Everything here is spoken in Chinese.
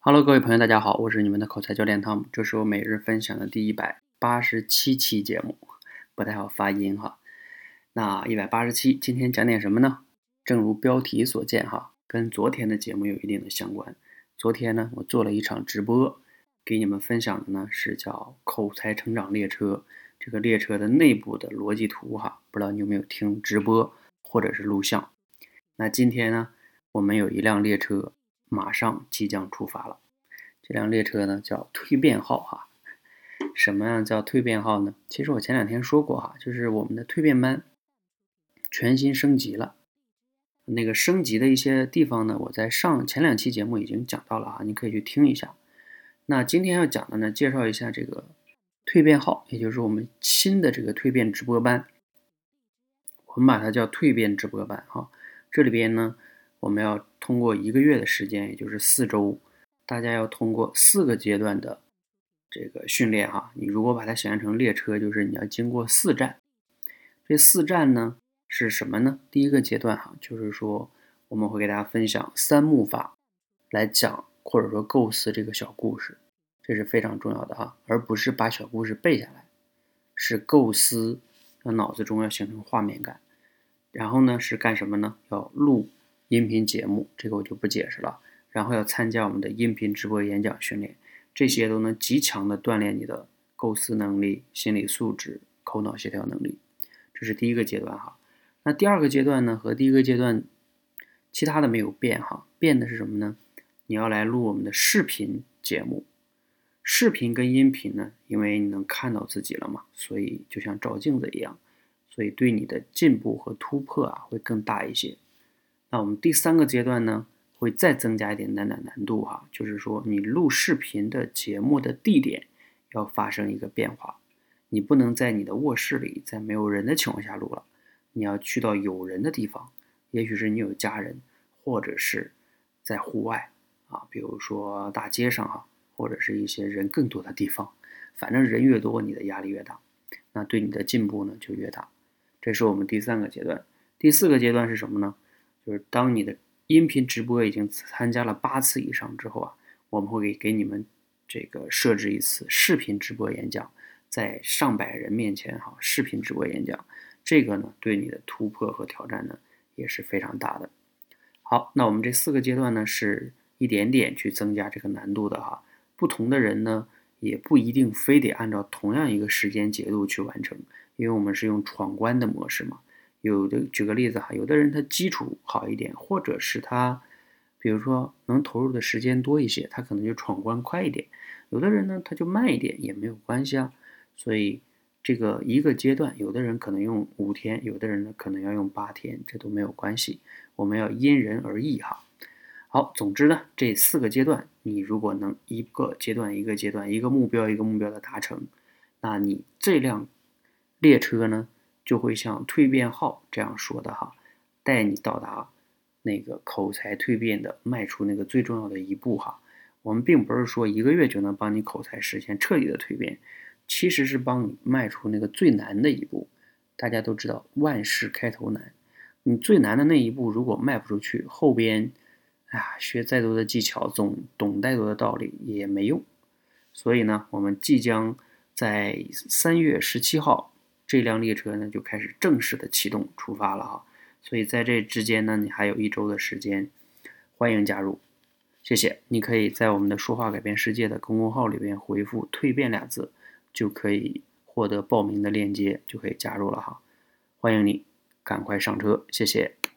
Hello，各位朋友，大家好，我是你们的口才教练汤姆，这是我每日分享的第一百八十七期节目，不太好发音哈。那一百八十七，今天讲点什么呢？正如标题所见哈，跟昨天的节目有一定的相关。昨天呢，我做了一场直播，给你们分享的呢是叫口才成长列车，这个列车的内部的逻辑图哈，不知道你有没有听直播或者是录像？那今天呢，我们有一辆列车。马上即将出发了，这辆列车呢叫蜕变号哈。什么样叫蜕变号呢？其实我前两天说过哈，就是我们的蜕变班全新升级了。那个升级的一些地方呢，我在上前两期节目已经讲到了啊，你可以去听一下。那今天要讲的呢，介绍一下这个蜕变号，也就是我们新的这个蜕变直播班。我们把它叫蜕变直播班哈，这里边呢。我们要通过一个月的时间，也就是四周，大家要通过四个阶段的这个训练哈。你如果把它想象成列车，就是你要经过四站。这四站呢是什么呢？第一个阶段哈，就是说我们会给大家分享三幕法来讲或者说构思这个小故事，这是非常重要的哈，而不是把小故事背下来，是构思，让脑子中要形成画面感。然后呢是干什么呢？要录。音频节目，这个我就不解释了。然后要参加我们的音频直播演讲训练，这些都能极强的锻炼你的构思能力、心理素质、口脑协调能力。这是第一个阶段哈。那第二个阶段呢？和第一个阶段其他的没有变哈，变的是什么呢？你要来录我们的视频节目。视频跟音频呢，因为你能看到自己了嘛，所以就像照镜子一样，所以对你的进步和突破啊会更大一些。那我们第三个阶段呢，会再增加一点难难难度哈，就是说你录视频的节目的地点要发生一个变化，你不能在你的卧室里，在没有人的情况下录了，你要去到有人的地方，也许是你有家人，或者是在户外啊，比如说大街上哈，或者是一些人更多的地方，反正人越多，你的压力越大，那对你的进步呢就越大。这是我们第三个阶段，第四个阶段是什么呢？就是当你的音频直播已经参加了八次以上之后啊，我们会给给你们这个设置一次视频直播演讲，在上百人面前哈，视频直播演讲，这个呢对你的突破和挑战呢也是非常大的。好，那我们这四个阶段呢是一点点去增加这个难度的哈，不同的人呢也不一定非得按照同样一个时间节度去完成，因为我们是用闯关的模式嘛。有的举个例子哈，有的人他基础好一点，或者是他，比如说能投入的时间多一些，他可能就闯关快一点。有的人呢，他就慢一点也没有关系啊。所以这个一个阶段，有的人可能用五天，有的人呢可能要用八天，这都没有关系。我们要因人而异哈。好，总之呢，这四个阶段，你如果能一个阶段一个阶段，一个目标一个目标的达成，那你这辆列车呢？就会像蜕变号这样说的哈，带你到达那个口才蜕变的迈出那个最重要的一步哈。我们并不是说一个月就能帮你口才实现彻底的蜕变，其实是帮你迈出那个最难的一步。大家都知道万事开头难，你最难的那一步如果迈不出去，后边，哎呀，学再多的技巧，总懂再多的道理也没用。所以呢，我们即将在三月十七号。这辆列车呢就开始正式的启动出发了哈，所以在这之间呢，你还有一周的时间，欢迎加入，谢谢。你可以在我们的说话改变世界的公众号里边回复“蜕变”俩字，就可以获得报名的链接，就可以加入了哈。欢迎你，赶快上车，谢谢。